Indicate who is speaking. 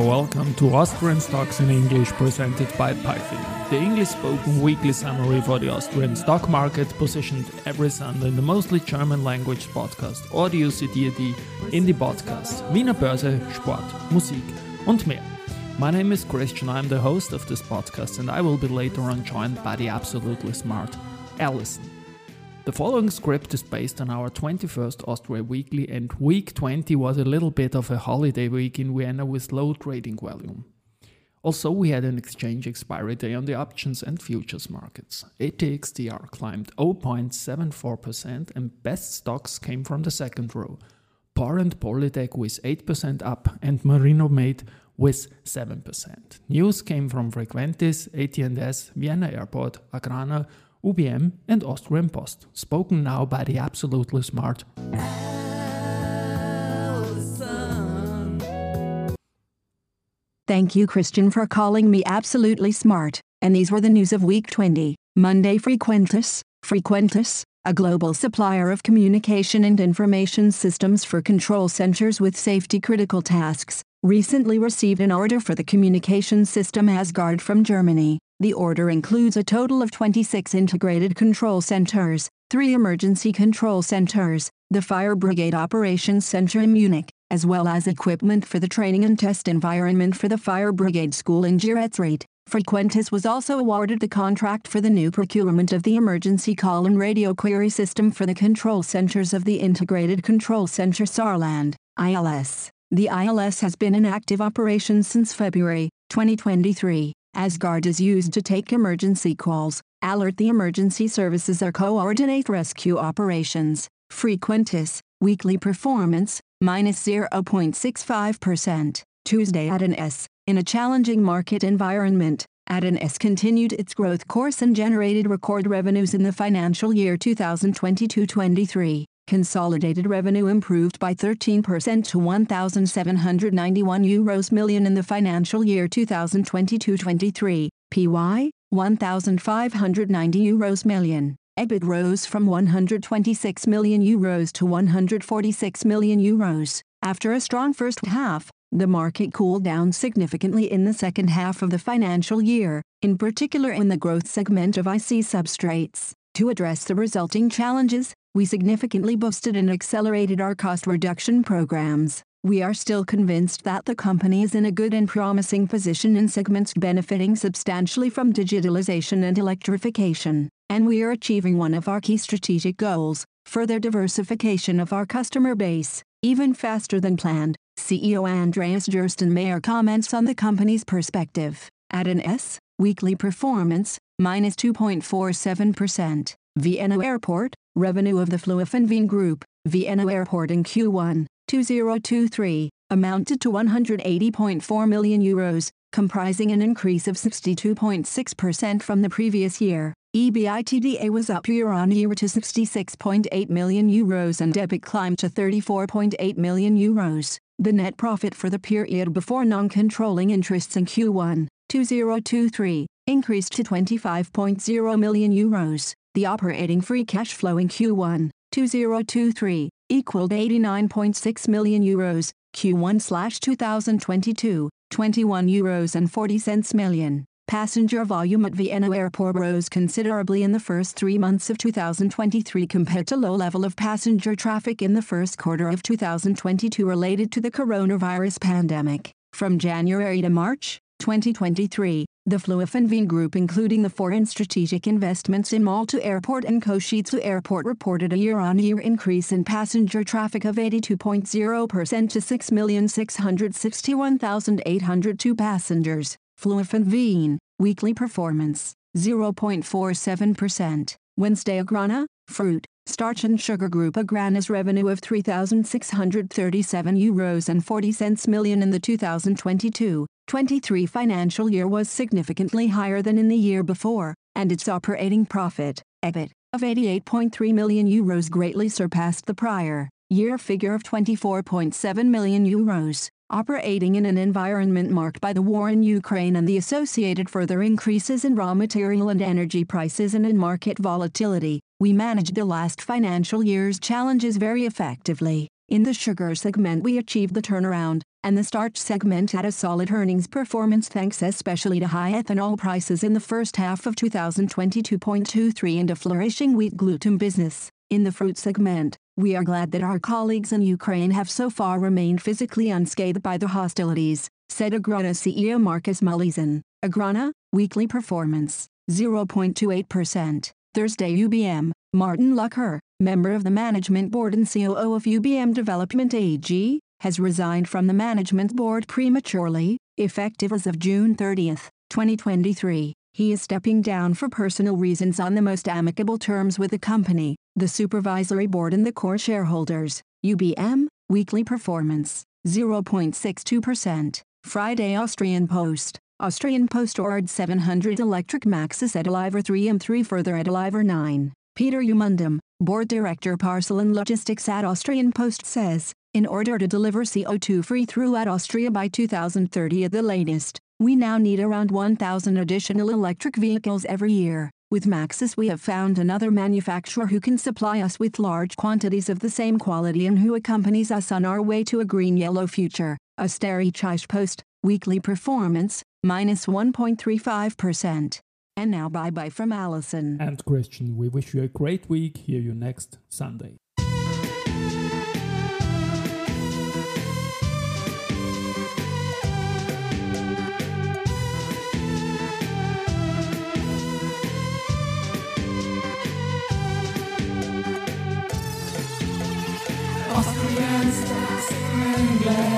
Speaker 1: welcome to Austrian Stocks in English presented by Palfinger, the English spoken weekly summary for the Austrian stock market, positioned every Sunday in the mostly German language podcast Audio CD in the podcast Wiener Börse, Sport, Musik und mehr. My name is Christian, I'm the host of this podcast, and I will be later on joined by the absolutely smart Alison. The following script is based on our 21st Austria Weekly, and week 20 was a little bit of a holiday week in Vienna with low trading volume. Also, we had an exchange expiry day on the options and futures markets. ATX TR climbed 0.74%, and best stocks came from the second row. Porr and Polytec with 8% up, and Marinomed with 7%. News came from Frequentis, AT&S, Vienna Airport, Agrana, UBM, and Austrian Post, spoken now by the absolutely smart.
Speaker 2: Thank you, Christian, for calling me absolutely smart. And these were the news of week 20. Monday Frequentis, Frequentis, a global supplier of communication and information systems for control centers with safety critical tasks, recently received an order for the communication system Asgard from Germany. The order includes a total of 26 integrated control centers, three emergency control centers, the Fire Brigade Operations Center in Munich, as well as equipment for the training and test environment for the Fire Brigade School in Geretsried. Frequentis was also awarded the contract for the new procurement of the emergency call and radio query system for the control centers of the Integrated Control Center Saarland, ILS. The ILS has been in active operation since February 2023. Asgard is used to take emergency calls, alert the emergency services or coordinate rescue operations. Frequentis, weekly performance, minus 0.65%. Tuesday AT&S. In a challenging market environment, AT&S continued its growth course and generated record revenues in the financial year 2022-23. Consolidated revenue improved by 13% to 1,791 euros million in the financial year 2022-23. PY 1,590 euros million. EBIT rose from 126 million euros to 146 million euros. After a strong first half, the market cooled down significantly in the second half of the financial year, in particular in the growth segment of IC substrates. To address the resulting challenges, we significantly boosted and accelerated our cost reduction programs. We are still convinced that the company is in a good and promising position in segments benefiting substantially from digitalization and electrification, and we are achieving one of our key strategic goals further diversification of our customer base, even faster than planned. CEO Andreas Gerstenmayer comments on the company's perspective. AT&S, weekly performance, minus 2.47%. Vienna Airport, revenue of the Flughafen Wien Group, Vienna Airport in Q1, 2023, amounted to 180.4 million euros, comprising an increase of 62.6% from the previous year. EBITDA was up year-on-year to 66.8 million euros and EBIT climbed to 34.8 million euros. The net profit for the period before non-controlling interests in Q1, 2023, increased to 25.0 million euros. The operating free cash flow in Q1, 2023, equaled 89.6 million euros, Q1 2022, 21 euros and 40 cents million. Passenger volume at Vienna Airport rose considerably in the first three months of 2023 compared to low level of passenger traffic in the first quarter of 2022 related to the coronavirus pandemic. From January to March 2023, the Flughafen Wien Group including the foreign strategic investments in Malta Airport and Košice Airport reported a year-on-year increase in passenger traffic of 82.0% to 6,661,802 passengers. Flughafen Wien, weekly performance, 0.47%. Wednesday Agrana, fruit, starch and sugar group Agrana's revenue of 3,637 euros and 40 cents million in the 2022-23 financial year was significantly higher than in the year before, and its operating profit, EBIT, of 88.3 million euros greatly surpassed the prior year figure of 24.7 million euros operating in an environment marked by the war in Ukraine and the associated further increases in raw material and energy prices and in market volatility, we managed the last financial year's challenges very effectively. In the sugar segment we achieved the turnaround, and the starch segment had a solid earnings performance thanks especially to high ethanol prices in the first half of 2022.23 and a flourishing wheat gluten business. In the fruit segment, we are glad that our colleagues in Ukraine have so far remained physically unscathed by the hostilities, said Agrana CEO Markus Mühleisen. Agrana, weekly performance, 0.28%. Thursday UBM, Martin Löcker, member of the management board and COO of UBM Development AG, has resigned from the management board prematurely, effective as of June 30, 2023. He is stepping down for personal reasons on the most amicable terms with the company, the supervisory board and the core shareholders. UBM, weekly performance, 0.62%. Friday Austrian Post. Austrian Post ordered 700 electric Maxus eDeliver 3 and 3 further eDeliver 9. Peter Umundum, board director parcel and logistics at Austrian Post says, in order to deliver CO2-free throughout Austria by 2030 at the latest, we now need around 1,000 additional electric vehicles every year. With Maxus we have found another manufacturer who can supply us with large quantities of the same quality and who accompanies us on our way to a green-yellow future. Österreichische Post, weekly performance, minus 1.35%. And now bye bye from Alison.
Speaker 1: And Christian, we wish you a great week. Hear you next Sunday. In